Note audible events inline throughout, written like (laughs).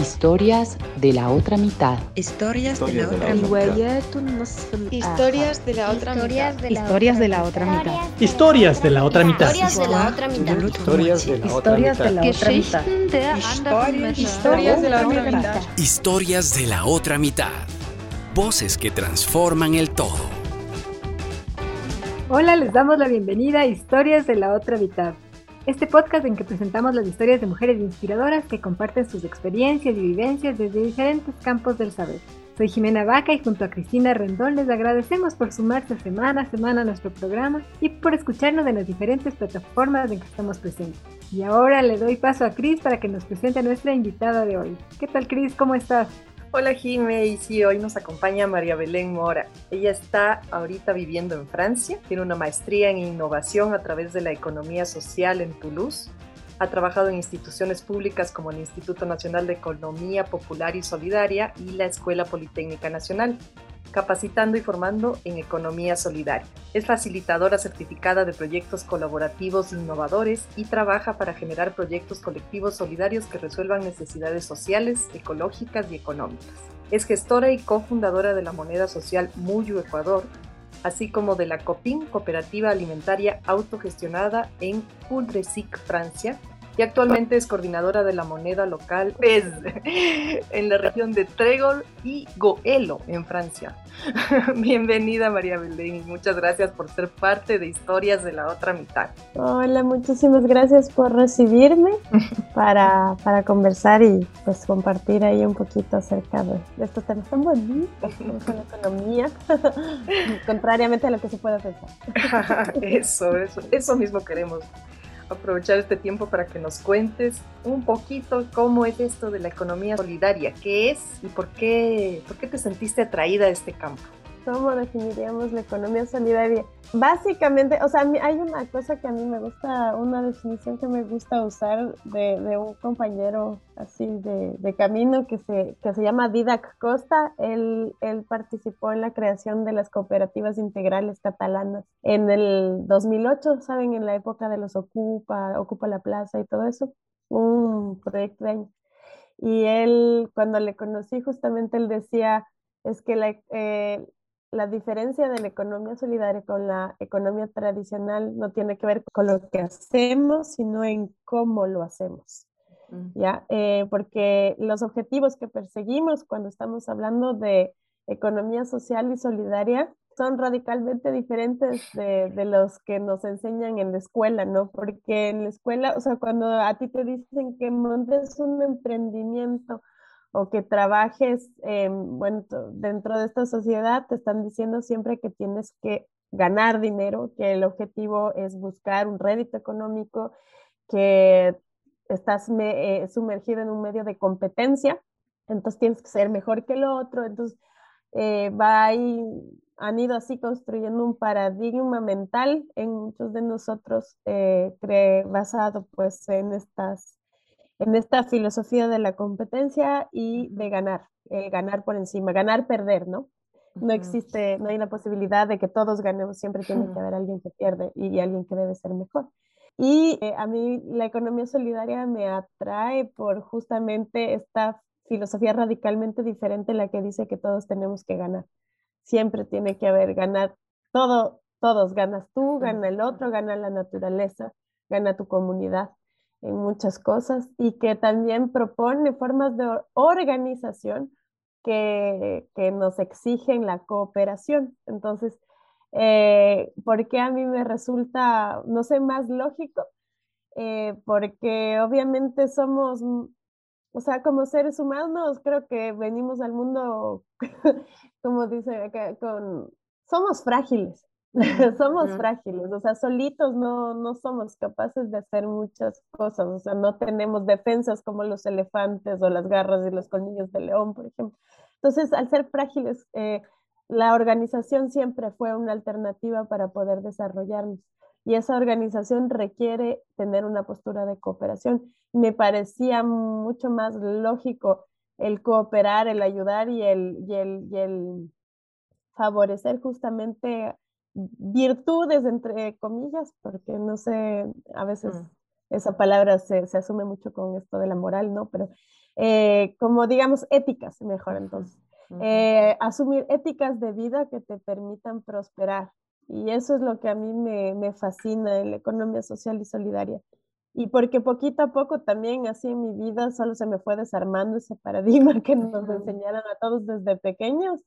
Historias de la otra mitad. Historias de la otra mitad. Historias de la otra mitad. Historias de la otra mitad. Historias de la otra mitad. Historias de la otra mitad. Historias de la otra mitad. Historias de la otra mitad. Historias de la otra mitad. Voces que transforman el todo. Hola, les damos la bienvenida a Historias de la otra mitad este podcast en que presentamos las historias de mujeres inspiradoras que comparten sus experiencias y vivencias desde diferentes campos del saber. Soy Jimena Vaca y junto a Cristina Rendón les agradecemos por sumarse semana a semana a nuestro programa y por escucharnos en las diferentes plataformas en que estamos presentes. Y ahora le doy paso a Cris para que nos presente a nuestra invitada de hoy. ¿Qué tal Cris? ¿Cómo estás? Hola Jime, y sí, hoy nos acompaña María Belén Mora. Ella está ahorita viviendo en Francia, tiene una maestría en innovación a través de la economía social en Toulouse. Ha trabajado en instituciones públicas como el Instituto Nacional de Economía Popular y Solidaria y la Escuela Politécnica Nacional capacitando y formando en economía solidaria. Es facilitadora certificada de proyectos colaborativos innovadores y trabaja para generar proyectos colectivos solidarios que resuelvan necesidades sociales, ecológicas y económicas. Es gestora y cofundadora de la moneda social Muyu Ecuador, así como de la COPIN, Cooperativa Alimentaria Autogestionada en Coudresic, Francia, y actualmente es coordinadora de la moneda local PES (laughs) en la región de Trégor y Goelo en Francia. (laughs) Bienvenida María Belén muchas gracias por ser parte de Historias de la otra mitad. Hola, muchísimas gracias por recibirme (laughs) para, para conversar y pues compartir ahí un poquito acerca de, estos temas tan bonitos como la economía, contrariamente a lo que se puede pensar. eso, eso, eso mismo queremos aprovechar este tiempo para que nos cuentes un poquito cómo es esto de la economía solidaria, qué es y por qué, por qué te sentiste atraída a este campo. ¿Cómo definiríamos la economía solidaria? Básicamente, o sea, hay una cosa que a mí me gusta, una definición que me gusta usar de, de un compañero así de, de, camino que se, que se llama Didac Costa. Él, él participó en la creación de las cooperativas integrales catalanas en el 2008, ¿saben? En la época de los Ocupa, Ocupa la Plaza y todo eso. Un proyecto de año. Y él, cuando le conocí, justamente él decía, es que la, eh, la diferencia de la economía solidaria con la economía tradicional no tiene que ver con lo que hacemos, sino en cómo lo hacemos. ¿Ya? Eh, porque los objetivos que perseguimos cuando estamos hablando de economía social y solidaria son radicalmente diferentes de, de, los que nos enseñan en la escuela, ¿no? Porque en la escuela, o sea, cuando a ti te dicen que montes un emprendimiento o que trabajes bueno, dentro de esta sociedad, te están diciendo siempre que tienes que ganar dinero, que el objetivo es buscar un rédito económico, que estás eh, sumergido en un medio de competencia, entonces tienes que ser mejor que el otro, entonces eh, va ahí, han ido así construyendo un paradigma mental en muchos de nosotros eh, basado pues en estas en esta filosofía de la competencia y de ganar, el ganar por encima, ganar, perder, ¿no? No existe, no hay la posibilidad de que todos ganemos, siempre tiene que (laughs) haber alguien que pierde y, alguien que debe ser mejor. Y eh, a mí la economía solidaria me atrae por justamente esta filosofía radicalmente diferente, la que dice que todos tenemos que ganar. Siempre tiene que haber ganar, todo, todos, ganas tú, gana el otro, gana la naturaleza, gana tu comunidad en muchas cosas y que también propone formas de organización que, que nos exigen la cooperación. Entonces, eh, ¿por qué a mí me resulta, no sé, más lógico? Eh, porque obviamente somos, o sea, como seres humanos, creo que venimos al mundo, (laughs) como dice con, somos frágiles. (laughs) somos frágiles, o sea, solitos no, no somos capaces de hacer muchas cosas, o sea, no tenemos defensas como los elefantes o las garras y los colmillos de león, por ejemplo. Entonces, al ser frágiles, eh, la organización siempre fue una alternativa para poder desarrollarnos y esa organización requiere tener una postura de cooperación. Me parecía mucho más lógico el cooperar, el ayudar y el, y el, y el favorecer justamente virtudes, entre comillas, porque no sé, a veces esa palabra se, se, asume mucho con esto de la moral, ¿no? Pero eh, como digamos éticas, mejor entonces. Eh, asumir éticas de vida que te permitan prosperar. Y eso es lo que a mí me, me fascina en la economía social y solidaria. Y porque poquito a poco también así en mi vida solo se me fue desarmando ese (laughs) paradigma que nos enseñaron a todos desde pequeños,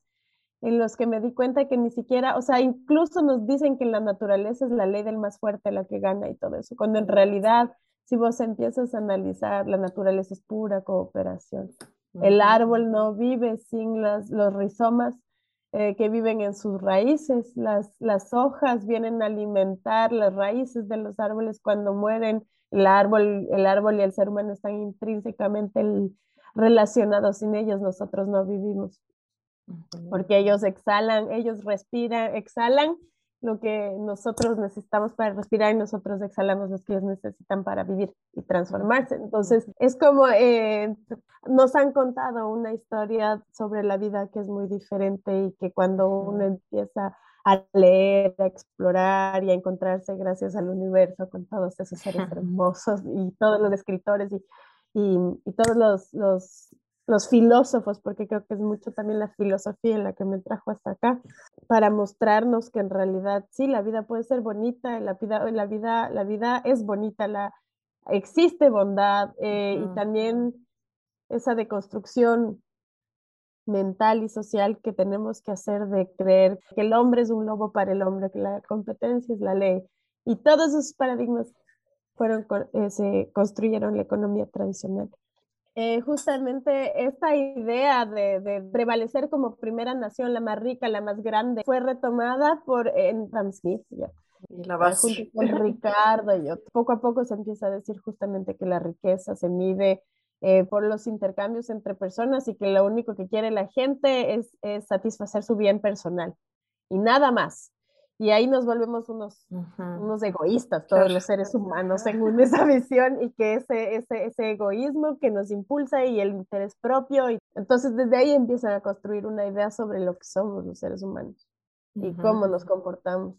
en los que me di cuenta que ni siquiera, o sea, incluso nos dicen que la naturaleza es la ley del más fuerte, la que gana y todo eso, cuando en realidad si vos empiezas a analizar, la naturaleza es pura cooperación. El árbol no vive sin las, los rizomas eh, que viven en sus raíces. Las, las hojas vienen a alimentar las raíces de los árboles cuando mueren. El árbol, el árbol y el ser humano están intrínsecamente relacionados. Sin ellos nosotros no vivimos. Porque ellos exhalan, ellos respiran, exhalan lo que nosotros necesitamos para respirar y nosotros exhalamos lo que ellos necesitan para vivir y transformarse. Entonces, es como eh, nos han contado una historia sobre la vida que es muy diferente y que cuando uno empieza a leer, a explorar y a encontrarse gracias al universo con todos esos seres (laughs) hermosos y todos los escritores y, y, y todos los, los los filósofos, porque creo que es mucho también la filosofía en la que me trajo hasta acá, para mostrarnos que en realidad sí, la vida puede ser bonita, la vida, la vida, la vida es bonita, la, existe bondad eh, y también esa deconstrucción mental y social que tenemos que hacer de creer que el hombre es un lobo para el hombre, que la competencia es la ley. Y todos esos paradigmas fueron, eh, se construyeron la economía tradicional. Eh, justamente esta idea de, prevalecer como primera nación, la más rica, la más grande, fue retomada por en Smith. Y la base. (laughs) con Ricardo y yo. Poco a poco se empieza a decir justamente que la riqueza se mide eh, por los intercambios entre personas y que lo único que quiere la gente es, es satisfacer su bien personal y nada más. Y ahí nos volvemos unos, unos egoístas, todos los seres humanos, según esa (laughs) visión, y que ese, ese, ese egoísmo que nos impulsa y el interés propio. Y, entonces, desde ahí empiezan a construir una idea sobre lo que somos los seres humanos y cómo nos comportamos.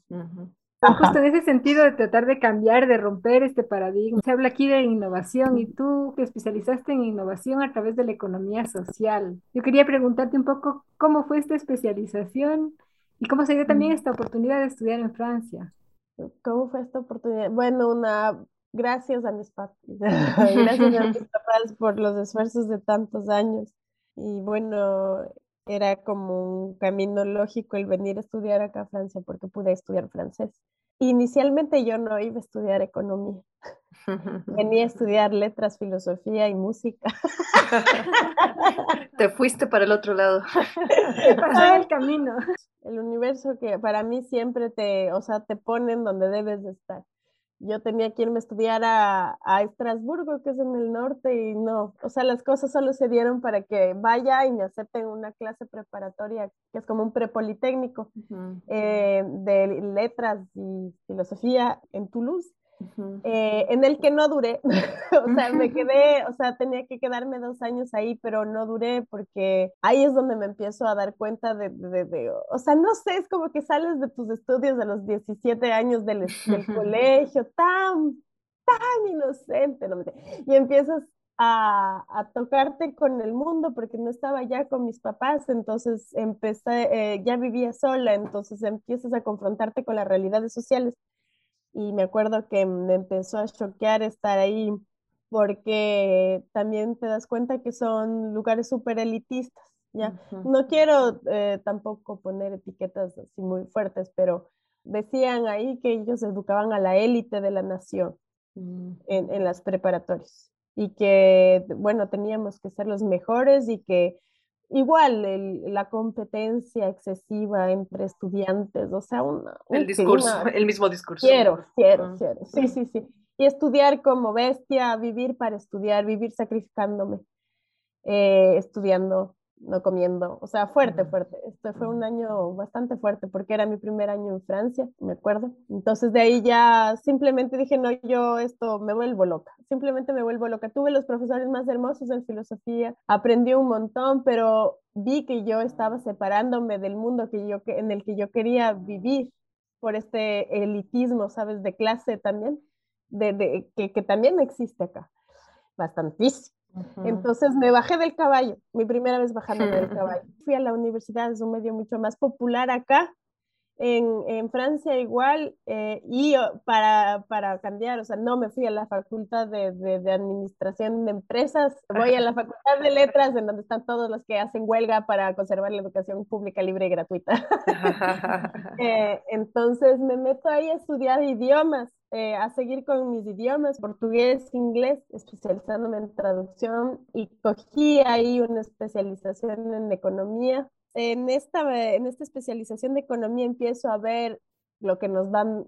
Justo en ese sentido de tratar de cambiar, de romper este paradigma. Se habla aquí de innovación y tú te especializaste en innovación a través de la economía social. Yo quería preguntarte un poco cómo fue esta especialización ¿Y cómo se dio también mm. esta oportunidad de estudiar en Francia? ¿Cómo fue esta oportunidad? Bueno, una gracias a mis papás, (laughs) gracias a mis (laughs) papás por los esfuerzos de tantos años. Y bueno, era como un camino lógico el venir a estudiar acá a Francia porque pude estudiar francés. Inicialmente yo no iba a estudiar economía. (laughs) Venía a estudiar letras, filosofía y música. Te fuiste para el otro lado. Pasaba el camino. El universo que para mí siempre te, o sea, te ponen donde debes de estar. Yo tenía que irme a estudiar a, a Estrasburgo, que es en el norte, y no, o sea, las cosas solo se dieron para que vaya y me acepten una clase preparatoria, que es como un prepolitécnico eh, de letras y filosofía en Toulouse. Eh, en el que no duré, (laughs) o sea, me quedé, o sea, tenía que quedarme dos años ahí, pero no duré porque ahí es donde me empiezo a dar cuenta de, de, o sea, no sé, es como que sales de tus estudios a los 17 años del, del (laughs) colegio, tan, tan inocente, ¿no? y empiezas a, a, tocarte con el mundo porque no estaba ya con mis papás, entonces empecé, eh, ya vivía sola, entonces empiezas a confrontarte con las realidades sociales y me acuerdo que me empezó a choquear estar ahí porque también te das cuenta que son lugares súper elitistas, ¿ya? No quiero eh, tampoco poner etiquetas así muy fuertes, pero decían ahí que ellos educaban a la élite de la nación mm. en, en las preparatorias y que, bueno, teníamos que ser los mejores y que igual la competencia excesiva entre estudiantes, o sea, una, el discurso, el mismo discurso. Quiero, quiero, quiero, sí, sí, sí. Y estudiar como bestia, vivir para estudiar, vivir sacrificándome, eh, estudiando no comiendo, o sea, fuerte, fuerte. Este fue un año bastante fuerte porque era mi primer año en Francia, me acuerdo. Entonces de ahí ya simplemente dije, no, yo esto me vuelvo loca, simplemente me vuelvo loca. Tuve los profesores más hermosos en filosofía, aprendí un montón, pero vi que yo estaba separándome del mundo que yo, en el que yo quería vivir por este elitismo, ¿sabes? De clase también. de, que, que, también existe acá, bastantísimo. Entonces me bajé del caballo, mi primera vez bajándome del (laughs) caballo. Fui a la universidad, es un medio mucho más popular acá, en, en Francia igual, eh, y para, para, cambiar, o sea, no me fui a la facultad de, de, Administración de Empresas, voy a la facultad de Letras, en donde están todos los que hacen huelga para conservar la educación pública libre y gratuita. (laughs) eh, entonces me meto ahí a estudiar idiomas, eh, a seguir con mis idiomas, portugués, inglés, especializándome en traducción y cogí ahí una especialización en economía en esta, en esta especialización de economía empiezo a ver lo que nos dan,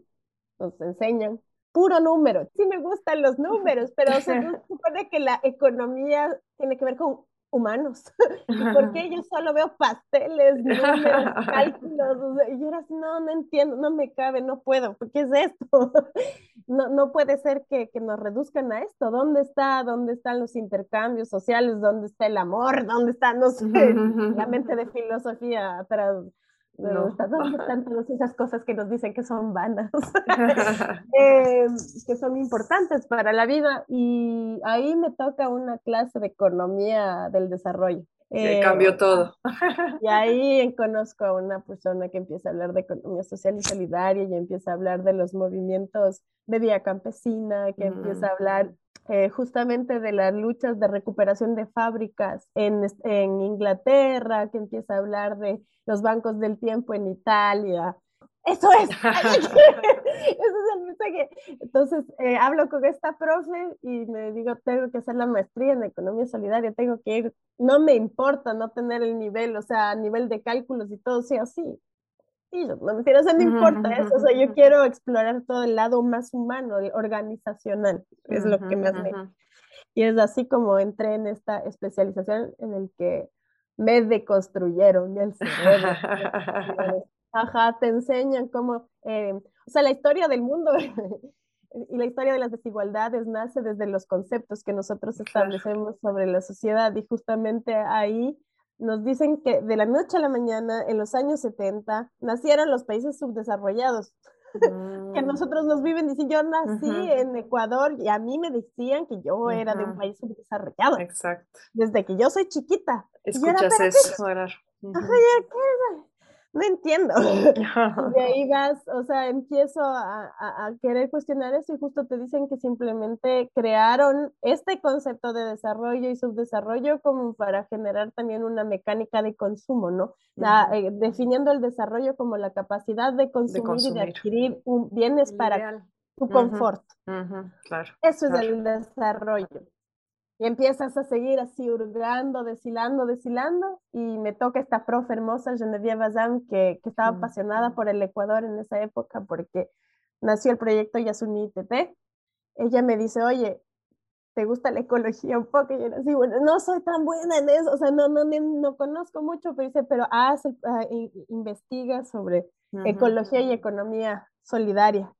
nos enseñan, puro número. Sí me gustan los números, pero se (laughs) supone que la economía tiene que ver con humanos. (laughs) ¿Y por qué yo solo veo pasteles, (laughs) números, cálculos? y yo era así, no, no entiendo, no me cabe, no puedo, ¿qué es esto? (laughs) no, no puede ser que, que, nos reduzcan a esto. ¿Dónde está, dónde están los intercambios sociales? ¿Dónde está el amor? ¿Dónde está, no sé, la mente de filosofía atrás? No. ¿Dónde están (laughs) todas esas cosas que nos dicen que son vanas, (laughs) (laughs) eh, que son importantes para la vida? Y ahí me toca una clase de economía del desarrollo. Eh, cambió todo. Y ahí conozco a una persona que empieza a hablar de economía social y solidaria y empieza a hablar de los movimientos de vía campesina, que empieza a hablar eh, justamente de las luchas de recuperación de fábricas en, en Inglaterra, que empieza a hablar de los bancos del tiempo en Italia, eso es. (laughs) (laughs) Eso es el mensaje. Entonces, eh, hablo con esta profe y me digo, tengo que hacer la maestría en economía solidaria, tengo que ir, no me importa no tener el nivel, o sea, a nivel de cálculos y todo sea así. No me o sea, no importa eso, o sea, yo quiero explorar todo el lado más humano, el organizacional, es lo que me hace. Y es así como entré en esta especialización en el que me deconstruyeron el cerebro. (laughs) Ajá, te enseñan cómo, eh, o sea, la historia del mundo (laughs) y la historia de las desigualdades nace desde los conceptos que nosotros establecemos sobre la sociedad y justamente ahí nos dicen que de la noche a la mañana, en los años 70, nacieron los países subdesarrollados. (laughs) que mm. nosotros nos viven diciendo, yo nací en Ecuador y a mí me decían que yo era de un país subdesarrollado. Exacto. Desde que yo soy chiquita. Escuchas eso. Ajá, no entiendo. y ahí vas, o sea, empiezo a, a, querer cuestionar eso y justo te dicen que simplemente crearon este concepto de desarrollo y subdesarrollo como para generar también una mecánica de consumo, ¿no? La, eh, definiendo el desarrollo como la capacidad de consumir, y de adquirir un, bienes para tu confort. claro, eso es el desarrollo. Y empiezas a seguir así hurgando, deshilando, deshilando, y me toca esta profe hermosa, Genevieve Bazán, que, que estaba apasionada por el Ecuador en esa época porque nació el proyecto Yasuni TT. Ella me dice, oye, ¿te gusta la ecología un poco? Y yo así, bueno, no soy tan buena en eso, o sea, no, no, no conozco mucho, pero dice, pero haz, ah, investiga sobre ecología y economía solidaria.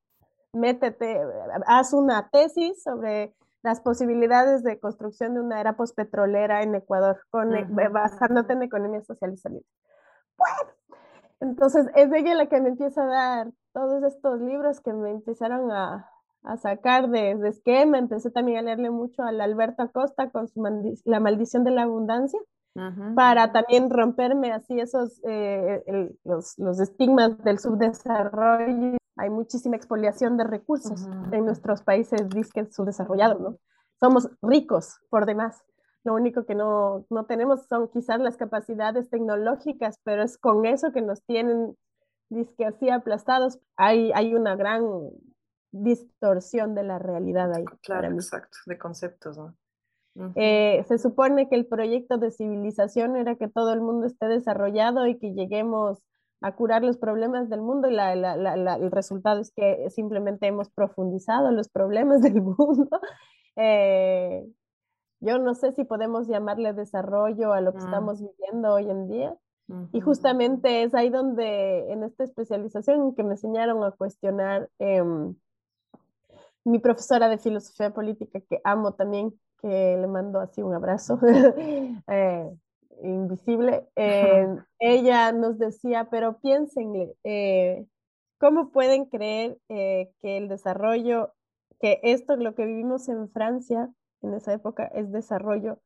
Métete, haz una tesis sobre las posibilidades de construcción de una era pospetrolera en Ecuador, con, uh basándote en economía social y salud. Bueno, entonces es ella la que me empieza a dar todos estos libros que me empezaron a, a sacar de, de, esquema. Empecé también a leerle mucho a la Alberto Acosta con su La maldición de la abundancia, para también romperme así esos, eh, los, los estigmas del subdesarrollo hay muchísima expoliación de recursos en nuestros países disques subdesarrollados, ¿no? Somos ricos por demás. Lo único que no, no tenemos son quizás las capacidades tecnológicas, pero es con eso que nos tienen disque así aplastados. Hay, hay una gran distorsión de la realidad ahí. Claro, exacto, de conceptos, ¿no? Eh, se supone que el proyecto de civilización era que todo el mundo esté desarrollado y que lleguemos a curar los problemas del mundo y la, el resultado es que simplemente hemos profundizado los problemas (laughs) del mundo. Eh, yo no sé si podemos llamarle desarrollo a lo que mm. estamos viviendo hoy en día. Y justamente es ahí donde en esta especialización que me enseñaron a cuestionar em, mi profesora de filosofía política que amo también, que le mando así un abrazo. (laughs) eh, invisible, eh, (laughs) ella nos decía, pero piénsenle, eh, ¿cómo pueden creer eh, que el desarrollo que esto, lo que vivimos en Francia en esa época, es desarrollo.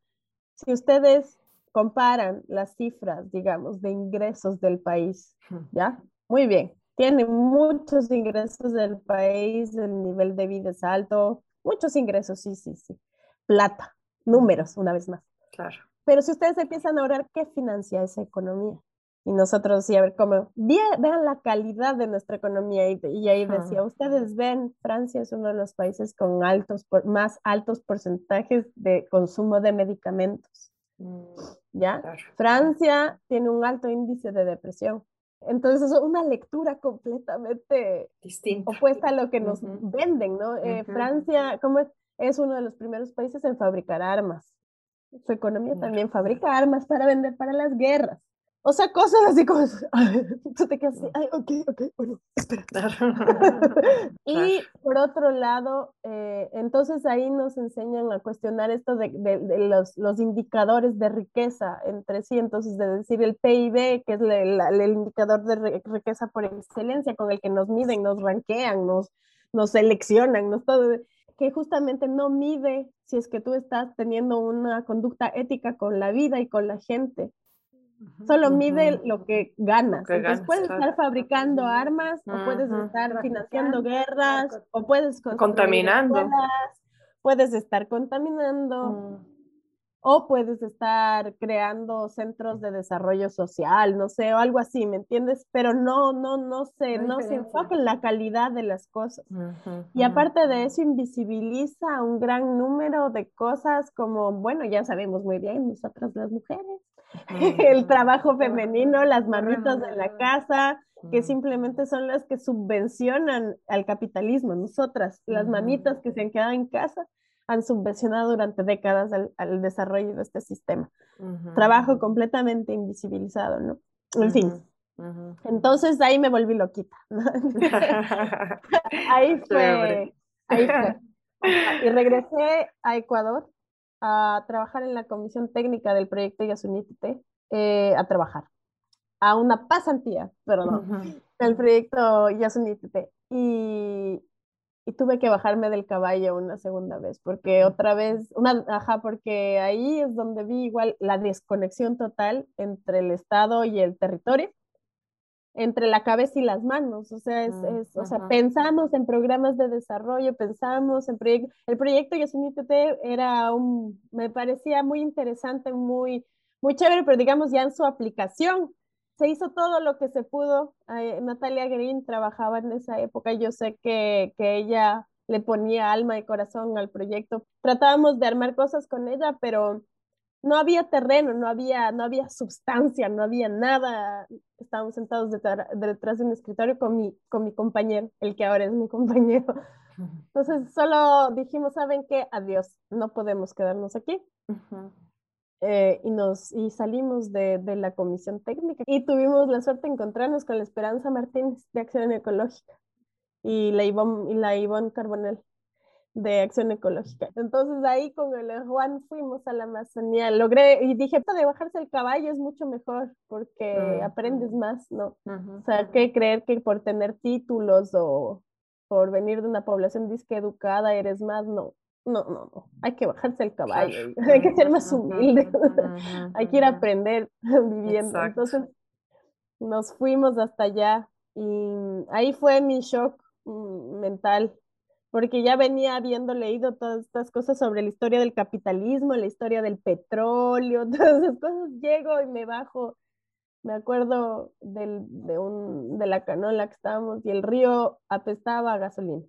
Si ustedes comparan las cifras, digamos, de ingresos del país, ¿ya? Muy bien, tiene muchos ingresos del país, el nivel de vida es alto, muchos ingresos, sí, sí, sí. Plata, números, una vez más. Claro. Pero si ustedes empiezan a orar, ¿qué financia esa economía? Y nosotros, sí, a ver cómo, vean la calidad de nuestra economía. Y, y ahí decía, ustedes ven, Francia es uno de los países con altos, por, más altos porcentajes de consumo de medicamentos. Mm, ¿Ya? Francia tiene un alto índice de depresión. Entonces, es una lectura completamente distinta, opuesta a lo que nos venden, ¿no? Eh, Francia, como es? es uno de los primeros países en fabricar armas. Su economía también fabrica armas para vender para las guerras. O sea, cosas así como, (laughs) tú te quedas así, ay, ok, ok, bueno, espera. (laughs) y por otro lado, eh, entonces ahí nos enseñan a cuestionar esto de, de, los, los, indicadores de riqueza entre sí, entonces de decir el PIB, que es el, el indicador de riqueza por excelencia con el que nos miden, nos ranquean, nos, nos seleccionan, nos todo, que justamente no mide si es que tú estás teniendo una conducta ética con la vida y con la gente Solo mide lo que ganas. Entonces puedes estar fabricando armas o puedes estar financiando guerras o puedes contaminando. puedes estar contaminando. Mm o puedes estar creando centros de desarrollo social, no sé, o algo así, ¿me entiendes? Pero no, no, no se, no, se enfoca en la calidad de las cosas. y aparte de eso, invisibiliza un gran número de cosas como, bueno, ya sabemos muy bien, nosotras las mujeres, (laughs) el trabajo femenino, las mamitas de la casa, que simplemente son las que subvencionan al capitalismo, nosotras, las mamitas que se han quedado en casa han subvencionado durante décadas al, desarrollo de este sistema. Trabajo completamente invisibilizado, ¿no? En fin. Entonces ahí me volví loquita. ahí (laughs) fue. Ahí fue. (laughs) Y regresé a Ecuador a trabajar en la comisión técnica del proyecto Yasunitite, eh, a trabajar, a una pasantía, perdón, del proyecto Yasunitite. Y, y tuve que bajarme del caballo una segunda vez, porque otra vez, una, ajá, porque ahí es donde vi igual la desconexión total entre el Estado y el territorio, entre la cabeza y las manos, o sea, es, es o sea, pensamos en programas de desarrollo, pensamos en proyectos, el proyecto Yosemite era un, me parecía muy interesante, muy, muy chévere, pero digamos ya en su aplicación, se hizo todo lo que se pudo. Natalia Green trabajaba en esa época, yo sé que, que ella le ponía alma y corazón al proyecto. Tratábamos de armar cosas con ella, pero no había terreno, no había, no había sustancia, no había nada. Estábamos sentados detrás de un escritorio con mi, con mi compañero, el que ahora es mi (laughs) compañero. Entonces solo dijimos, ¿saben qué? Adiós, no podemos quedarnos aquí. Eh, y, nos, y salimos de, de, la comisión técnica y tuvimos la suerte de encontrarnos con la Esperanza Martínez de Acción Ecológica y la Ivonne, y la Ivonne Carbonell de Acción Ecológica. Entonces ahí con el Juan fuimos a la Amazonía, logré y dije, de bajarse el caballo es mucho mejor porque aprendes más, ¿no? O sea, que creer que por tener títulos o por venir de una población disque educada eres más, no no, no, no, hay que bajarse el caballo, (laughs) hay que ser más humilde, (laughs) hay que ir a aprender (laughs) viviendo. Entonces nos fuimos hasta allá y ahí fue mi shock mm, mental, porque ya venía habiendo leído todas estas cosas sobre la historia del capitalismo, la historia del petróleo, todas esas cosas, llego y me bajo. Me acuerdo del, de, un, de la canola que estábamos y el río apestaba a gasolina.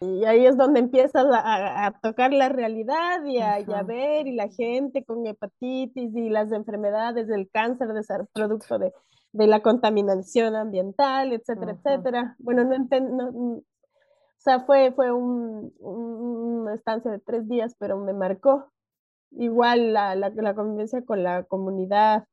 Y ahí es donde empiezas a, tocar la realidad y a, ver, y la gente con hepatitis y las enfermedades del cáncer de ser producto de, de, la contaminación ambiental, etcétera, etcétera. Bueno, no entiendo, o sea, fue, fue un, una estancia de tres días, pero me marcó. Igual la, la, la convivencia con la comunidad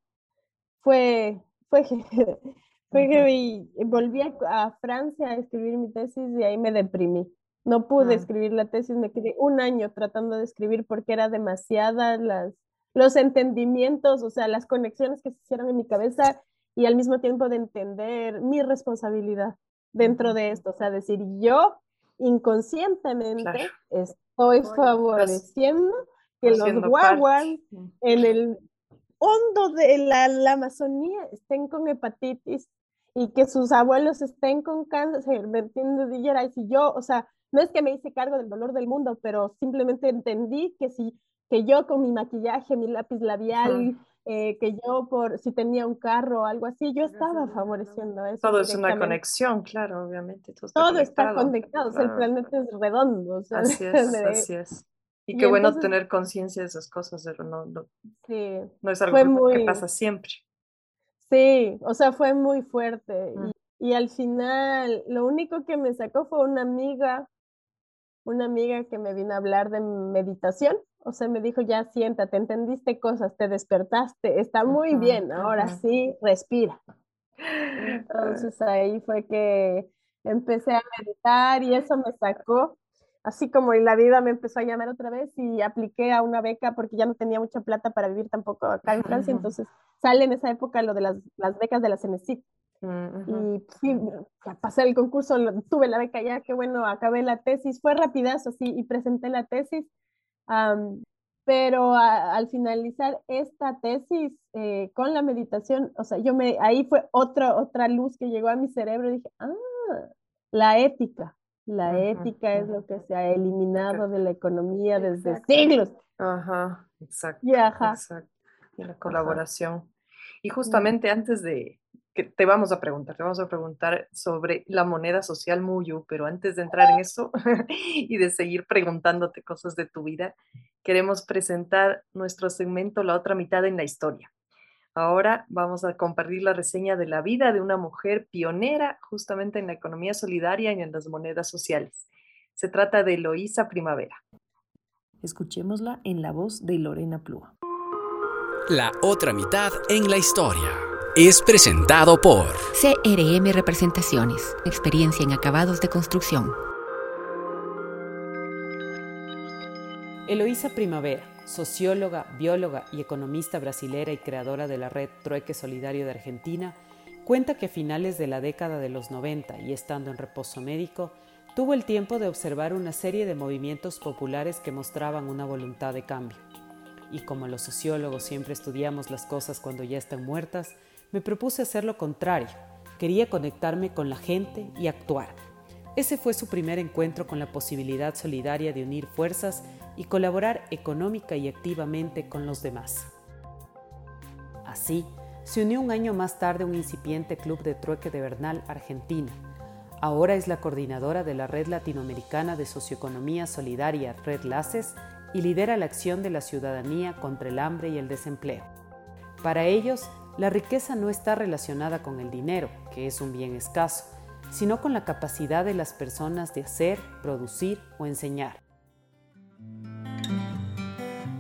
fue, fue (laughs) Fue que volví a, Francia a escribir mi tesis y ahí me deprimí. No pude ah. escribir la tesis, me quedé un año tratando de escribir porque era demasiadas las, los entendimientos, o sea, las conexiones que se hicieron en mi cabeza y al mismo tiempo de entender mi responsabilidad dentro de esto, o sea, decir yo inconscientemente estoy favoreciendo que los guaguas en el hondo de la, Amazonía estén con hepatitis y que sus abuelos estén con cáncer, ¿me entiendes? Y si yo, o sea, no es que me hice cargo del dolor del mundo, pero simplemente entendí que si que yo con mi maquillaje, mi lápiz labial, eh, que yo por si tenía un carro o algo así, yo estaba favoreciendo eso. Todo es una conexión, claro, obviamente. Todo está, conectado, el planeta es redondo. (laughs) así es, así es. Y qué bueno tener conciencia de esas cosas, pero no, no, sí, no es algo que pasa siempre. Sí, o sea, fue muy fuerte. Mm. Y, y, al final, lo único que me sacó fue una amiga, una amiga que me vino a hablar de meditación o sea, me dijo, ya siéntate, entendiste cosas, te despertaste, está muy bien, ahora sí, respira. Entonces ahí fue que empecé a meditar y eso me sacó, así como la vida me empezó a llamar otra vez y apliqué a una beca porque ya no tenía mucha plata para vivir tampoco acá en Francia, entonces sale en esa época lo de las, las becas de la CENESIC. Y fui, pasé el concurso, tuve la beca ya, qué bueno, acabé la tesis, fue rapidazo, así, y presenté la tesis pero al finalizar esta tesis eh, con la meditación, o sea, yo me, ahí fue otra, otra luz que llegó a mi cerebro y dije, ah, la ética, la ética es lo que se ha eliminado de la economía desde siglos. Ajá, exacto. Y, ajá. exacto. Y la colaboración. Y justamente antes de, que te vamos a preguntar, te vamos a preguntar sobre la moneda social Muyu, pero antes de entrar en eso (laughs) y de seguir preguntándote cosas de tu vida, queremos presentar nuestro segmento La otra mitad en la historia. Ahora vamos a compartir la reseña de la vida de una mujer pionera justamente en la economía solidaria y en las monedas sociales. Se trata de Eloísa Primavera. Escuchémosla en la voz de Lorena Plúa. La otra mitad en la historia es presentado por CRM Representaciones, experiencia en acabados de construcción. Eloísa Primavera, socióloga, bióloga y economista brasilera y creadora de la red Trueque Solidario de Argentina, cuenta que a finales de la década de los 90 y estando en reposo médico, tuvo el tiempo de observar una serie de movimientos populares que mostraban una voluntad de cambio. Y como los sociólogos siempre estudiamos las cosas cuando ya están muertas, me propuse hacer lo contrario. Quería conectarme con la gente y actuar. Ese fue su primer encuentro con la posibilidad solidaria de unir fuerzas y colaborar económica y activamente con los demás. Así, se unió un año más tarde un incipiente club de trueque de Bernal, Argentina. Ahora es la coordinadora de la Red Latinoamericana de Socioeconomía Solidaria, Red Laces, y lidera la acción de la ciudadanía contra el hambre y el desempleo. Para ellos, la riqueza no está relacionada con el dinero, que es un bien escaso, sino con la capacidad de las personas de hacer, producir o enseñar.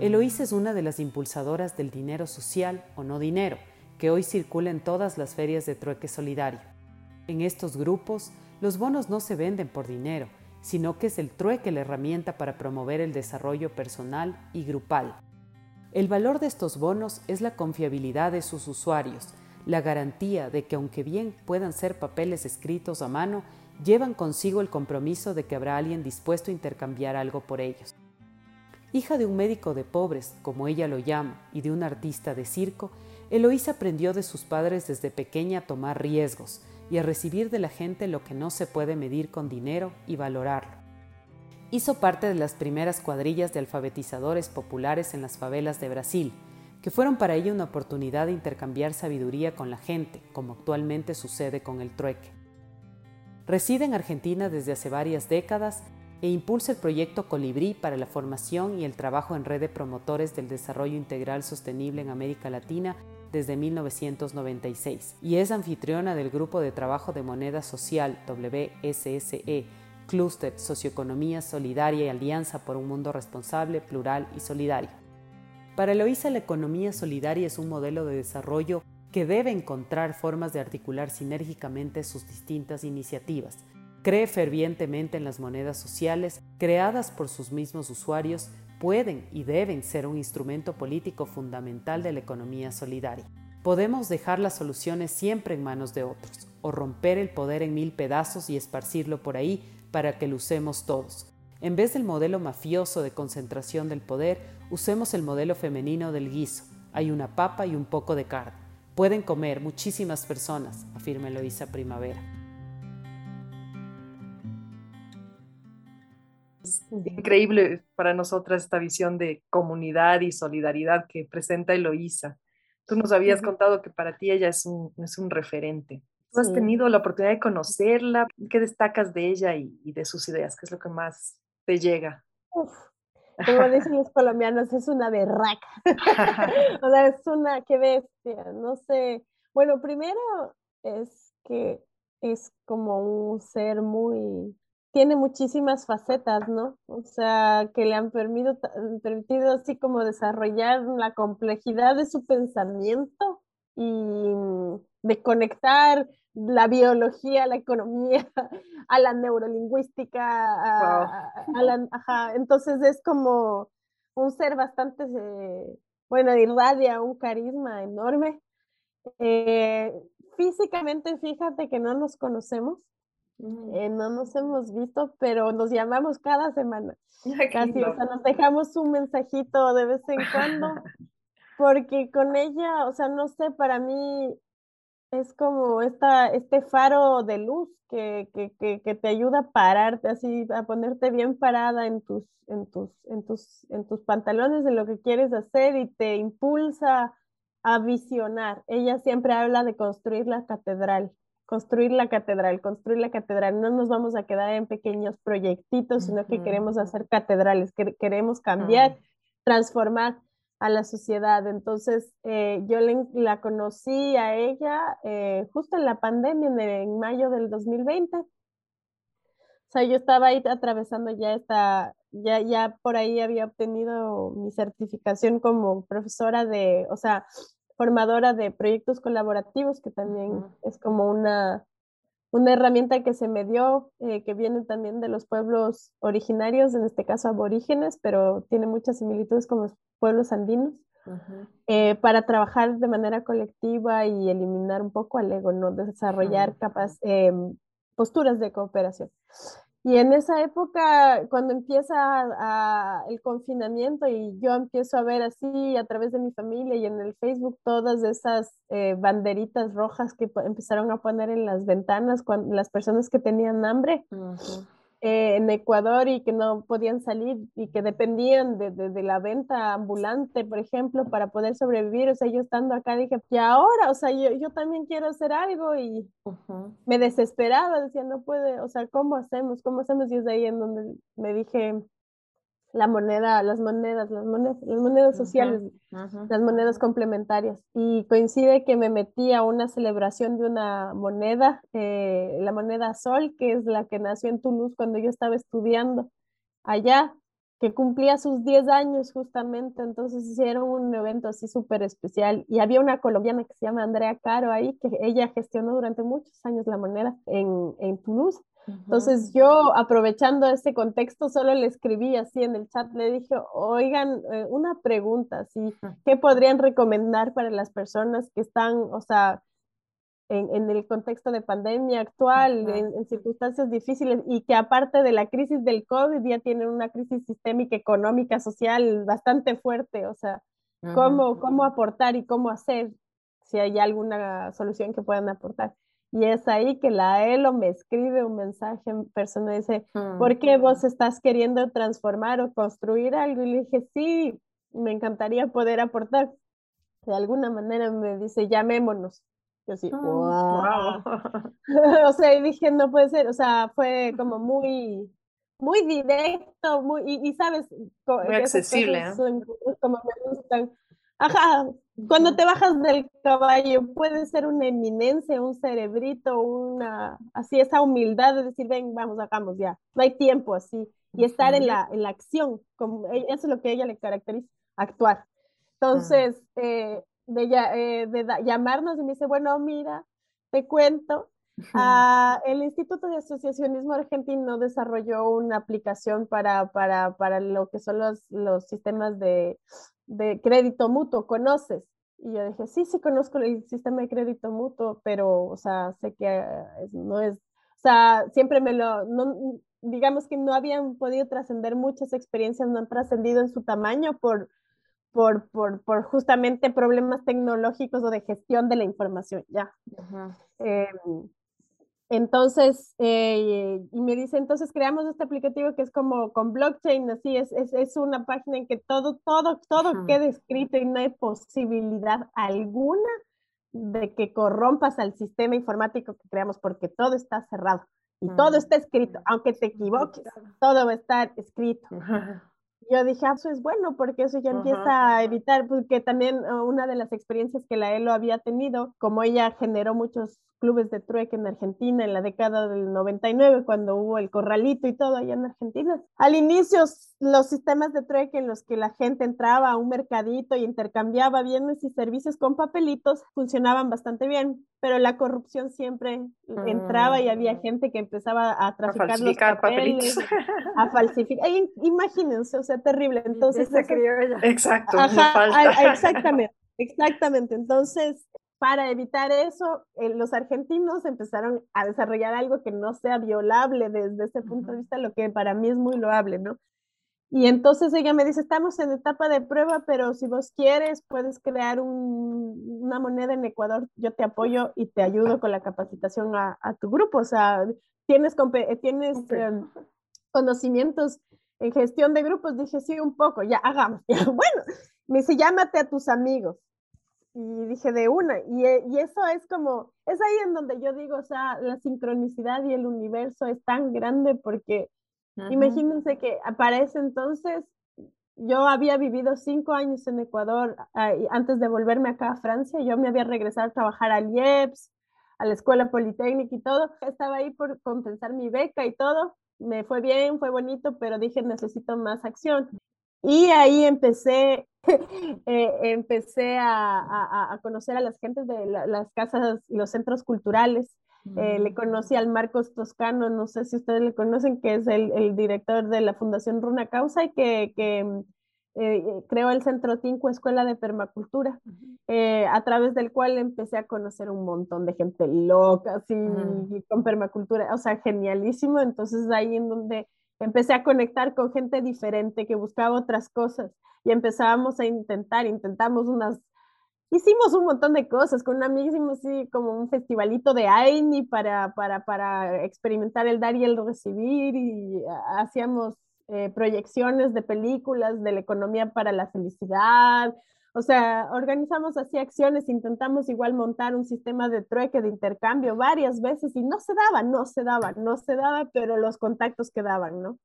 Eloísa es una de las impulsadoras del dinero social o no dinero, que hoy circula en todas las ferias de trueque solidario. En estos grupos, los bonos no se venden por dinero, sino que es el trueque la herramienta para promover el desarrollo personal y grupal. El valor de estos bonos es la confiabilidad de sus usuarios, la garantía de que aunque bien puedan ser papeles escritos a mano, llevan consigo el compromiso de que habrá alguien dispuesto a intercambiar algo por ellos. Hija de un médico de pobres, como ella lo llama, y de un artista de circo, Eloísa aprendió de sus padres desde pequeña a tomar riesgos y a recibir de la gente lo que no se puede medir con dinero y valorarlo. Hizo parte de las primeras cuadrillas de alfabetizadores populares en las favelas de Brasil, que fueron para ella una oportunidad de intercambiar sabiduría con la gente, como actualmente sucede con el trueque. Reside en Argentina desde hace varias décadas e impulsa el proyecto Colibrí para la formación y el trabajo en red de promotores del desarrollo integral sostenible en América Latina desde 1996 y es anfitriona del grupo de trabajo de moneda social WSSE Clúster, Socioeconomía Solidaria y Alianza por un Mundo Responsable, Plural y Solidario. Para Eloísa, la economía solidaria es un modelo de desarrollo que debe encontrar formas de articular sinérgicamente sus distintas iniciativas. Cree fervientemente en las monedas sociales creadas por sus mismos usuarios, pueden y deben ser un instrumento político fundamental de la economía solidaria. Podemos dejar las soluciones siempre en manos de otros, o romper el poder en mil pedazos y esparcirlo por ahí para que lo usemos todos. En vez del modelo mafioso de concentración del poder, usemos el modelo femenino del guiso. Hay una papa y un poco de carne. Pueden comer muchísimas personas, afirma Eloísa Primavera. Increíble para nosotras esta visión de comunidad y solidaridad que presenta Eloísa. Tú nos habías contado que para ti ella es un, es un referente. ¿Tú has tenido la oportunidad de conocerla? ¿Qué destacas de ella y, y de sus ideas? ¿Qué es lo que más te llega? Uf, como (laughs) dicen los colombianos, es una berraca. (laughs) o sea, es una, qué bestia, no sé. Bueno, primero es que es como un ser muy, tiene muchísimas facetas, ¿no? O sea, que le han permitido, permitido así como desarrollar la complejidad de su pensamiento y de conectar la biología, la economía, (laughs) a la neurolingüística, a, la, ajá. entonces es como un ser bastante, eh, bueno, irradia un carisma enorme. Eh, físicamente, fíjate que no nos conocemos, mm. Eh, no nos hemos visto, pero nos llamamos cada semana. (laughs) Casi, o sea, nos dejamos un mensajito de vez en cuando, (laughs) porque con ella, o sea, no sé, para mí es como esta, este faro de luz que, que, que, te ayuda a pararte así, a ponerte bien parada en tus, en, tus, en, tus, en tus pantalones de lo que quieres hacer y te impulsa a visionar. Ella siempre habla de construir la catedral, construir la catedral, construir la catedral. No nos vamos a quedar en pequeños proyectitos, sino que queremos hacer catedrales, que queremos cambiar, transformar a la sociedad. Entonces, eh, yo la conocí a ella eh, justo en la pandemia, en, mayo del 2020. O sea, yo estaba ahí atravesando ya esta, ya, ya por ahí había obtenido mi certificación como profesora de, o sea, formadora de proyectos colaborativos, que también es como una, una herramienta que se me dio, eh, que viene también de los pueblos originarios, en este caso aborígenes, pero tiene muchas similitudes con los pueblos andinos, eh, para trabajar de manera colectiva y eliminar un poco al ego, ¿no? desarrollar capas, em, posturas de cooperación. Y en esa época, cuando empieza el confinamiento y yo empiezo a ver así a través de mi familia y en el Facebook todas esas eh, banderitas rojas que empezaron a poner en las ventanas cuando las personas que tenían hambre, eh, en Ecuador y que no podían salir y que dependían de, de, la venta ambulante, por ejemplo, para poder sobrevivir. O sea, yo estando acá dije, y ahora, o sea, yo, yo también quiero hacer algo y me desesperaba, decía, no puede, o sea, ¿cómo hacemos? ¿Cómo hacemos? Y es ahí en donde me dije, la moneda, las monedas, las monedas, las monedas sociales, las monedas complementarias. Y coincide que me metí a una celebración de una moneda, eh, la moneda Sol, que es la que nació en Toulouse cuando yo estaba estudiando allá, que cumplía sus 10 años justamente, entonces hicieron un evento así súper especial. Y había una colombiana que se llama Andrea Caro ahí, que ella gestionó durante muchos años la moneda en, en Toulouse. Entonces yo, aprovechando ese contexto, solo le escribí así en el chat, le dije, oigan, eh, una pregunta, ¿sí? ¿qué podrían recomendar para las personas que están, o sea, en, el contexto de pandemia actual, en, circunstancias difíciles y que aparte de la crisis del COVID ya tienen una crisis sistémica, económica, social bastante fuerte, o sea, ¿cómo, cómo aportar y cómo hacer si hay alguna solución que puedan aportar? Y es ahí que la ELO me escribe un mensaje en persona y dice, ¿por qué vos estás queriendo transformar o construir algo? Y le dije, sí, me encantaría poder aportar. De alguna manera me dice, llamémonos. Yo sí, wow. Ah, (laughs) (laughs) o sea, y dije, no puede ser, o sea, fue como muy, muy directo, muy, y, sabes, muy accesible. ¿eh? como me gustan. Ajá, cuando te bajas del caballo, puede ser una eminencia, un cerebrito, una, así esa humildad de decir, ven, vamos, hagamos ya, no hay tiempo así, y estar en la, en la acción, como, e, eso es lo que a ella le caracteriza, actuar. Entonces, eh, de, eh, de llamarnos y me dice, bueno, mira, te cuento, ah, el Instituto de Asociacionismo Argentino desarrolló una aplicación para, para, para lo que son los, los sistemas de de crédito mutuo, ¿conoces? Y yo dije, sí, sí conozco el sistema de crédito mutuo, pero, o sea, sé que no es, o sea, siempre me lo, digamos que no habían podido trascender muchas experiencias, no han trascendido en su tamaño por, por, por, por, justamente problemas tecnológicos o de gestión de la información, ya. Eh, entonces, eh, y me dice, entonces creamos este aplicativo que es como con blockchain, así es, es, es una página en que todo, todo, todo quede escrito y no hay posibilidad alguna de que corrompas al sistema informático que creamos porque todo está cerrado y todo está escrito, aunque te equivoques, todo va a estar escrito. Yo dije, ah, eso es bueno, porque eso ya empieza a evitar, porque también uh, una de las experiencias que la ELO había tenido, como ella generó muchos clubes de trueque en Argentina en la década del 99, cuando hubo el corralito y todo allá en Argentina. Al inicio, los sistemas de trueque en los que la gente entraba a un mercadito y intercambiaba bienes y servicios con papelitos funcionaban bastante bien, pero la corrupción siempre entraba y había mm. gente que empezaba a traficar los papeles, a falsificar. imagínense, o sea, terrible. Entonces, Exacto, exactamente. Exactamente, entonces para evitar eso, eh, los argentinos empezaron a desarrollar algo que no sea violable desde ese punto de vista, lo que para mí es muy loable, ¿no? Y entonces ella me dice, estamos en etapa de prueba, pero si vos quieres, puedes crear una moneda en Ecuador, yo te apoyo y te ayudo con la capacitación a, tu grupo. O sea, tienes, tienes em, conocimientos en gestión de grupos. Dije, sí, un poco, ya hagamos. (laughs) bueno, me dice, llámate a tus amigos y dije de una, y, eh, y, eso es como, es ahí en donde yo digo, o sea, la sincronicidad y el universo es tan grande porque imagínense que aparece entonces, yo había vivido cinco años en Ecuador antes de volverme acá a Francia, yo me había regresado a trabajar al IEPS, a la Escuela Politécnica y todo, estaba ahí por compensar mi beca y todo, me fue bien, fue bonito, pero dije necesito más acción. Y ahí empecé, (laughs) eh, empecé a, a, conocer a las gentes de las casas y los centros culturales. Eh, le mm. conocí al Marcos Toscano, no sé si ustedes le conocen, que es el, el director de la Fundación Runa Causa y que, que mm, eh, creó el Centro Tinco Escuela de Permacultura, a través del cual empecé a conocer un montón de gente loca, así, con permacultura, o sea, genialísimo. Entonces ahí en donde empecé a conectar con gente diferente que buscaba otras cosas y empezábamos a intentar, intentamos unas, hicimos un montón de cosas, con un amigo hicimos así como un festivalito de AINI para, para, para experimentar el dar y el recibir y hacíamos eh, proyecciones de películas de la economía para la felicidad, o sea, organizamos así acciones, intentamos igual montar un sistema de trueque, de intercambio varias veces y no se daba, no se daba, no se daba, pero los contactos quedaban, ¿no?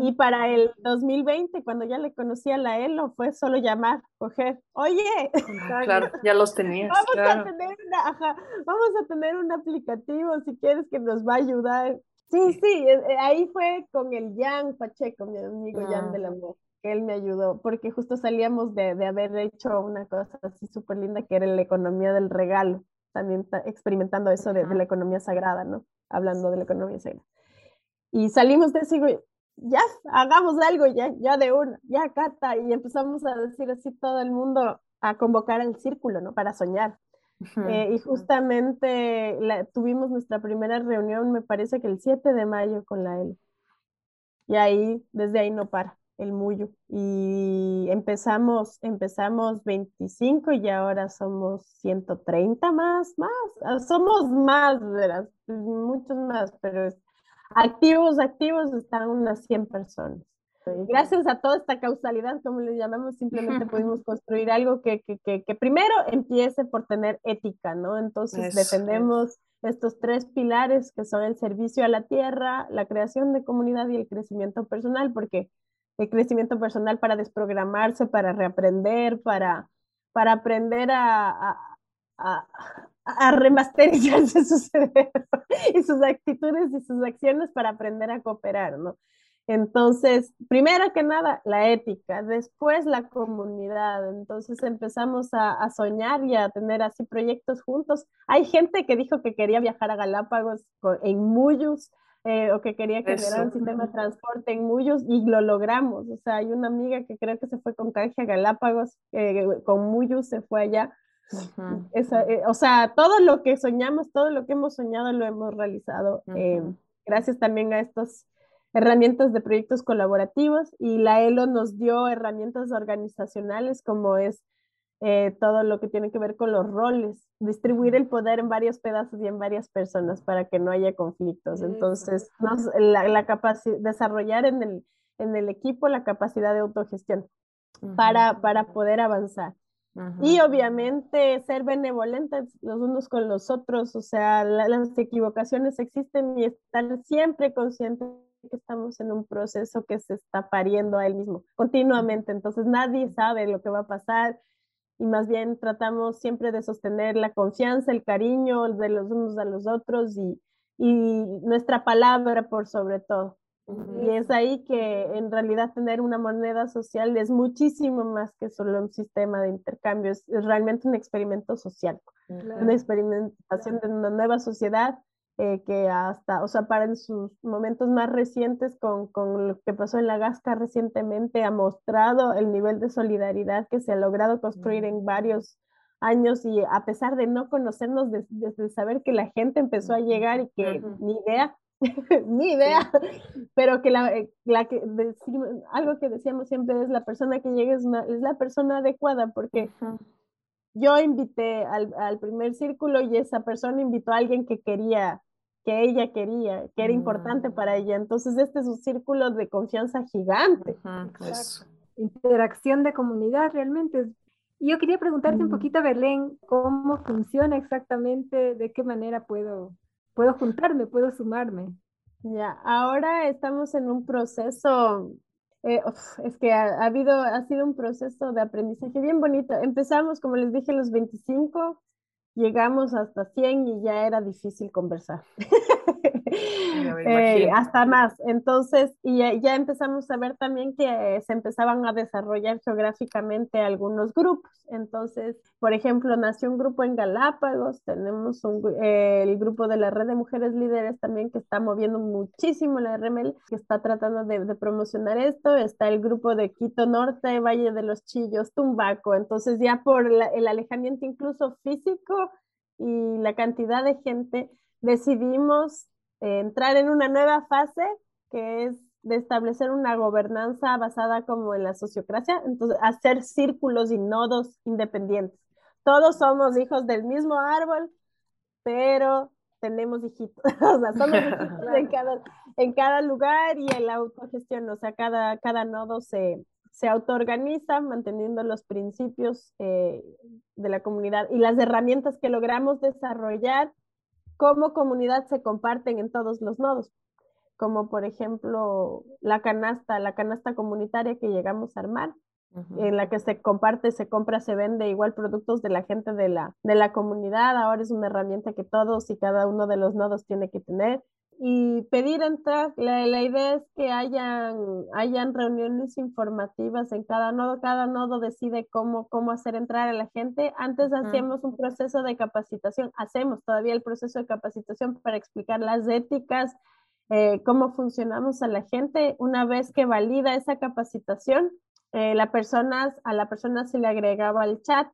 Y para el 2020, cuando ya le conocí a la ELO, fue solo llamar, coger, oye, (laughs) claro, ya los tenías. Vamos, a tener vamos a tener un aplicativo si quieres que nos va a ayudar. Sí, sí, eh, eh, ahí fue con el Jan Pacheco, mi amigo Jan ah. de la Voz que él me ayudó, porque justo salíamos de, de haber hecho una cosa así súper linda que era la economía del regalo, también experimentando eso de, de, la economía sagrada, ¿no? Hablando de la economía sagrada. Y salimos de eso y ya, hagamos algo, ya, ya de una, ya Cata, y empezamos a decir así todo el mundo, a convocar al círculo, ¿no? Para soñar. Eh, y justamente la, tuvimos nuestra primera reunión, me parece que el 7 de mayo con la L. Y ahí, desde ahí no para el Muyo. Y empezamos, empezamos 25 y ahora somos 130 más, más. Somos más, verás, muchos más, pero activos, activos están unas 100 personas. Gracias a toda esta causalidad, como le llamamos, simplemente (laughs) pudimos construir algo que, que, que, primero empiece por tener ética, ¿no? Entonces defendemos estos tres pilares que son el servicio a la tierra, la creación de comunidad y el crecimiento personal, porque el crecimiento personal para desprogramarse, para reaprender, para, para aprender a, a, a, remasterizarse (laughs) su cerebro y sus actitudes y sus acciones para aprender a cooperar, ¿no? Entonces, primero que nada, la ética, después la comunidad. Entonces empezamos a, a, soñar y a tener así proyectos juntos. Hay gente que dijo que quería viajar a Galápagos en Muyus, eh, o que quería generar un sistema de transporte en Muyos y lo logramos. O sea, hay una amiga que creo que se fue con canje a Galápagos, eh, con Muyos se fue allá. Eh, o sea, todo lo que soñamos, todo lo que hemos soñado lo hemos realizado. gracias también a estas herramientas de proyectos colaborativos y la ELO nos dio herramientas organizacionales como es eh, todo lo que tiene que ver con los roles, distribuir el poder en varios pedazos y en varias personas para que no haya conflictos. Entonces, la, la capacidad, desarrollar en el, en el equipo la capacidad de autogestión para, para poder avanzar. Y obviamente ser benevolentes los unos con los otros, o sea, las equivocaciones existen y estar siempre conscientes que estamos en un proceso que se está pariendo a él mismo continuamente, entonces nadie sabe lo que va a pasar y más bien tratamos siempre de sostener la confianza, el cariño de los unos a los otros y, y nuestra palabra por sobre todo. Y es ahí que en realidad tener una moneda social es muchísimo más que solo un sistema de intercambio, es, realmente un experimento social, una experimentación de una nueva sociedad eh, que hasta, o sea, para en sus momentos más recientes con, con, lo que pasó en la Gasca recientemente, ha mostrado el nivel de solidaridad que se ha logrado construir en varios años y a pesar de no conocernos, desde saber que la gente empezó a llegar y que ni idea, (laughs) ni idea, pero que la, eh, la que decimos, algo que decíamos siempre es la persona que llega es, es la persona adecuada, porque yo invité al, al, primer círculo y esa persona invitó a alguien que quería, que ella quería, que era importante mm. para ella. Entonces este es un círculo de confianza gigante. Interacción de comunidad realmente. Y yo quería preguntarte un poquito, Berlén, cómo funciona exactamente, de qué manera puedo puedo juntarme, puedo sumarme. Ya, ahora estamos en un proceso, eh, es que ha, habido, ha sido un proceso de aprendizaje bien bonito. Empezamos, como les dije, los 25, llegamos hasta 100 y ya era difícil conversar. (laughs) (laughs) Eh, hasta más. Entonces, y ya, empezamos a ver también que se empezaban a desarrollar geográficamente algunos grupos. Entonces, por ejemplo, nació un grupo en Galápagos, tenemos eh, el grupo de la Red de Mujeres Líderes también que está moviendo muchísimo la RML, que está tratando de, promocionar esto. Está el grupo de Quito Norte, Valle de los Chillos, Tumbaco. Entonces, ya por el alejamiento incluso físico y la cantidad de gente, decidimos eh, entrar en una nueva fase que es de establecer una gobernanza basada como en la sociocracia, entonces hacer círculos y nodos independientes. Todos somos hijos del mismo árbol, pero tenemos hijitos, (laughs) o sea, somos (laughs) hijitos en cada, en cada lugar y en la autogestión, o sea, cada, cada nodo se, se autoorganiza manteniendo los principios eh, de la comunidad y las herramientas que logramos desarrollar como comunidad se comparten en todos los nodos, como por ejemplo la canasta, la canasta comunitaria que llegamos a armar, en la que se comparte, se compra, se vende igual productos de la gente de la, de la comunidad. Ahora es una herramienta que todos y cada uno de los nodos tiene que tener y pedir entrar. La, la, idea es que hayan, hayan reuniones informativas en cada nodo. Cada nodo decide cómo, cómo hacer entrar a la gente. Antes hacíamos un proceso de capacitación, hacemos todavía el proceso de capacitación para explicar las éticas, eh, cómo funcionamos a la gente. Una vez que valida esa capacitación, eh, la persona, a la persona se le agregaba al chat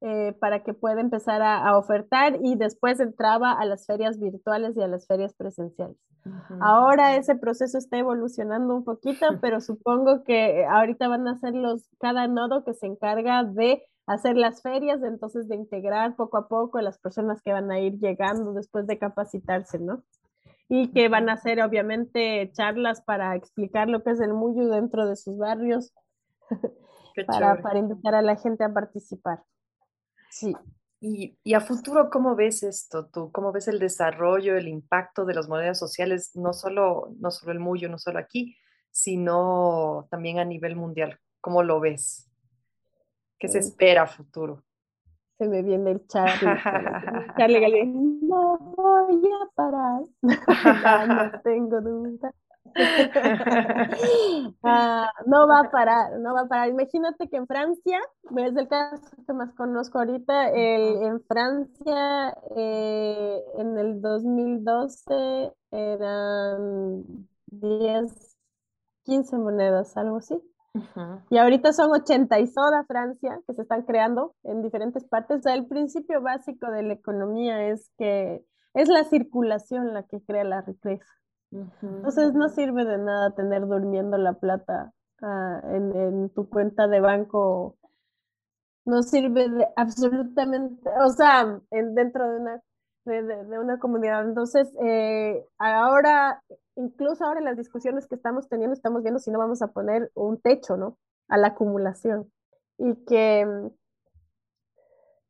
eh, para que pueda empezar a, ofertar y después entraba a las ferias virtuales y a las ferias presenciales. Ahora ese proceso está evolucionando un poquito, (laughs) pero supongo que ahorita van a ser los, cada nodo que se encarga de hacer las ferias, entonces de integrar poco a poco a las personas que van a ir llegando después de capacitarse, ¿no? Y que van a hacer obviamente charlas para explicar lo que es el Muyu dentro de sus barrios, (laughs) para, para invitar a la gente a participar. Sí. Y, y, a futuro, ¿cómo ves esto tú? ¿Cómo ves el desarrollo, el impacto de las monedas sociales, no solo, no solo el Muyo, no solo aquí, sino también a nivel mundial? ¿Cómo lo ves? ¿Qué se espera a futuro? Se me viene el Charlie. Charlie (laughs) no voy a parar. (laughs) no tengo duda. (laughs) Ah, no va a parar, no va a parar. Imagínate que en Francia, es el caso que más conozco ahorita, en Francia eh, en el 2012 eran 10, 15 monedas, algo así. Y ahorita son 80 y soda Francia que se están creando en diferentes partes. el principio básico de la economía es que es la circulación la que crea la riqueza. Entonces no sirve de nada tener durmiendo la plata ah, en, tu cuenta de banco. No sirve de absolutamente, o sea, en, dentro de una, de, una comunidad. Entonces, eh, ahora, incluso ahora en las discusiones que estamos teniendo, estamos viendo si no vamos a poner un techo, ¿no? A la acumulación. Y que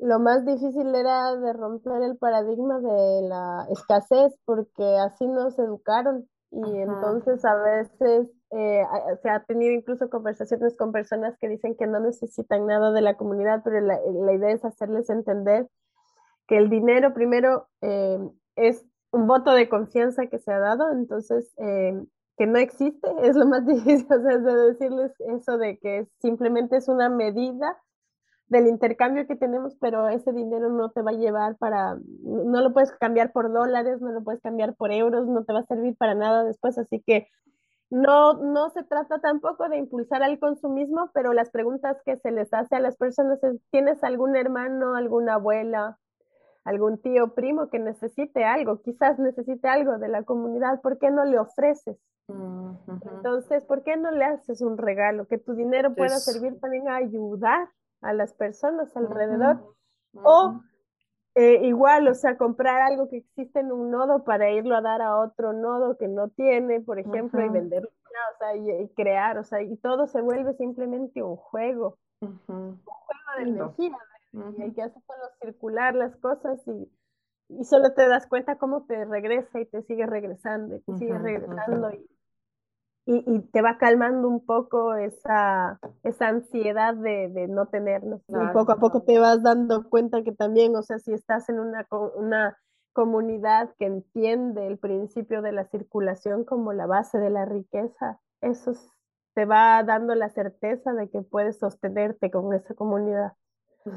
lo más difícil era de romper el paradigma de la escasez porque así nos educaron. Y entonces a veces eh, se ha tenido incluso conversaciones con personas que dicen que no necesitan nada de la comunidad, pero la, idea es hacerles entender que el dinero primero eh, es un voto de confianza que se ha dado, entonces eh, que no existe, es lo más (laughs) difícil, o sea, de decirles eso de que simplemente es una medida del intercambio que tenemos, pero ese dinero no te va a llevar para, no lo puedes cambiar por dólares, no lo puedes cambiar por euros, no te va a servir para nada después, así que no, no se trata tampoco de impulsar al consumismo, pero las preguntas que se les hace a las personas es, ¿tienes algún hermano, alguna abuela, algún tío, primo que necesite algo? Quizás necesite algo de la comunidad, ¿por qué no le ofreces? Entonces, ¿por qué no le haces un regalo? Que tu dinero pueda servir también a ayudar a las personas alrededor. O eh, igual, o sea, comprar algo que existe en un nodo para irlo a dar a otro nodo que no tiene, por ejemplo, y venderlo, o sea, y, crear, o sea, y todo se vuelve simplemente un juego, un juego de energía, y hay que hacer solo circular las cosas y, y, solo te das cuenta cómo te regresa y te sigue regresando y te sigue regresando y y, te va calmando un poco esa, esa ansiedad de, de no tenerlo. Y poco a poco te vas dando cuenta que también, o sea, si estás en una, una comunidad que entiende el principio de la circulación como la base de la riqueza, eso te va dando la certeza de que puedes sostenerte con esa comunidad.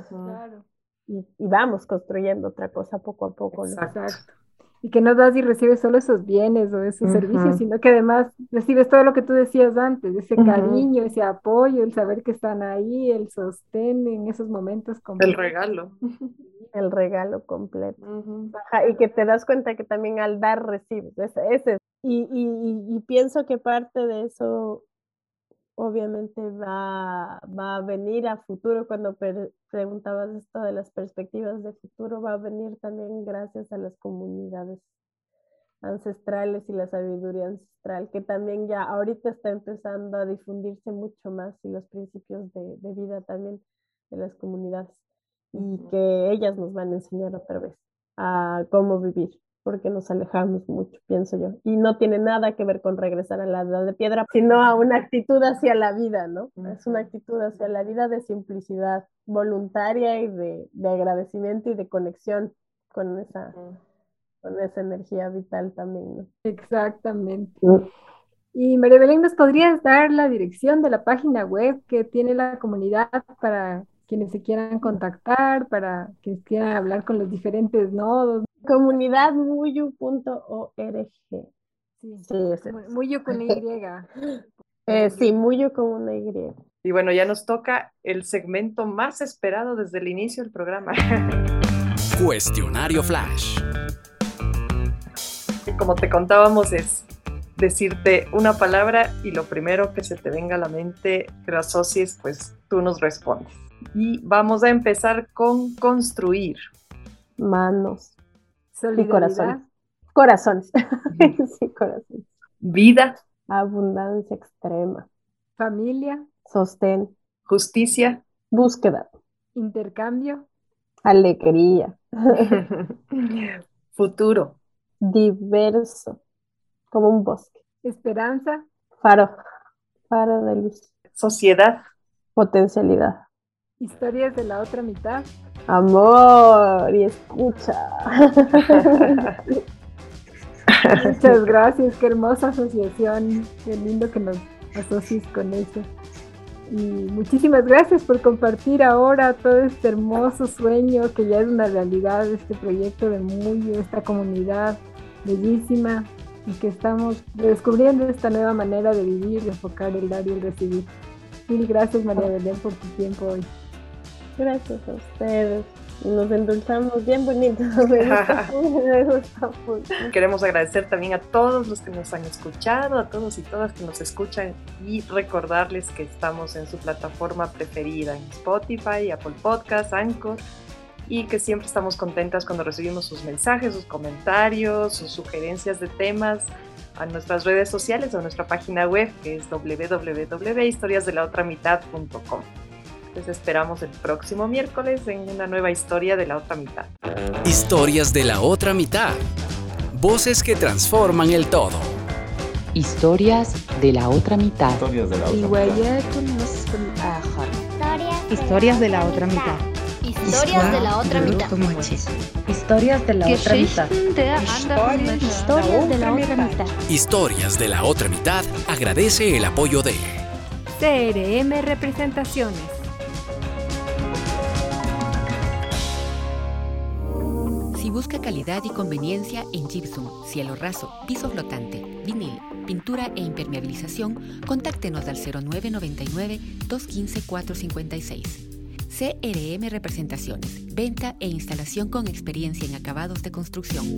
Claro. Y, y, vamos construyendo otra cosa poco a poco. Exacto y que no das y recibes solo esos bienes o esos servicios, sino que además recibes todo lo que tú decías antes, ese cariño, ese apoyo, el saber que están ahí, el sostén en esos momentos. El regalo. (laughs) El regalo completo. y que te das cuenta que también al dar recibes. Ese, ese. Y, y, y pienso que parte de eso obviamente va, va a venir a futuro, cuando preguntabas esto de las perspectivas de futuro, va a venir también gracias a las comunidades ancestrales y la sabiduría ancestral, que también ya ahorita está empezando a difundirse mucho más y los principios de, de vida también de las comunidades y que ellas nos van a enseñar otra vez a cómo vivir porque nos alejamos mucho, pienso yo. Y no tiene nada que ver con regresar a la edad de piedra, sino a una actitud hacia la vida, ¿no? Es una actitud hacia la vida de simplicidad voluntaria y de, de agradecimiento y de conexión con esa, con esa energía vital también, ¿no? Exactamente. Y María Belén, ¿nos podrías dar la dirección de la página web que tiene la comunidad para quienes se quieran contactar, para quienes quieran hablar con los diferentes nodos? Comunidadmuyu.org. Sí, sí Muyu con Y. (laughs) Eh, sí, Muyu con una Y. Y bueno, ya nos toca el segmento más esperado desde el inicio del programa. (laughs) Cuestionario Flash. Como te contábamos, es decirte una palabra y lo primero que se te venga a la mente que lo asocies, pues tú nos respondes. Y vamos a empezar con construir. Manos. Y corazones. Corazones. (laughs) sí, corazones. Vida. Abundancia extrema. Familia. Sostén. Justicia. Búsqueda. Intercambio. Alegría. (laughs) Futuro. Diverso. Como un bosque. Esperanza. Faro. Faro de luz. Sociedad. Potencialidad. Historias de la otra mitad. Amor y escucha. Muchas gracias, qué hermosa asociación, qué lindo que nos asocies con eso. Y muchísimas gracias por compartir ahora todo este hermoso sueño que ya es una realidad, este proyecto de Muyo, esta comunidad bellísima y que estamos descubriendo esta nueva manera de vivir, de enfocar el dar y el recibir. Mil gracias María Belén por tu tiempo hoy. Gracias a ustedes. nos endulzamos bien bonito. (laughs) Me gusta, (laughs) Queremos agradecer también a todos los que nos han escuchado, a todos y todas que nos escuchan y recordarles que estamos en su plataforma preferida, en Spotify, Apple Podcasts, Anchor y que siempre estamos contentas cuando recibimos sus mensajes, sus comentarios, sus sugerencias de temas a nuestras redes sociales o a nuestra página web que es www.historiasdelaotramitad.com. Les esperamos el próximo miércoles en una nueva historia de la otra mitad. Historias de la otra mitad. Voces que transforman el todo. Historias de la otra mitad. Historias de la otra mitad. Historias de la otra mitad. Historias de la otra mitad. Historias de la otra mitad. Historias de la otra mitad. Historias de la otra mitad agradece el apoyo de CRM Representaciones. Busca calidad y conveniencia en gypsum, cielo raso, piso flotante, vinil, pintura e impermeabilización, contáctenos al 0999 215 456. CRM Representaciones, venta e instalación con experiencia en acabados de construcción.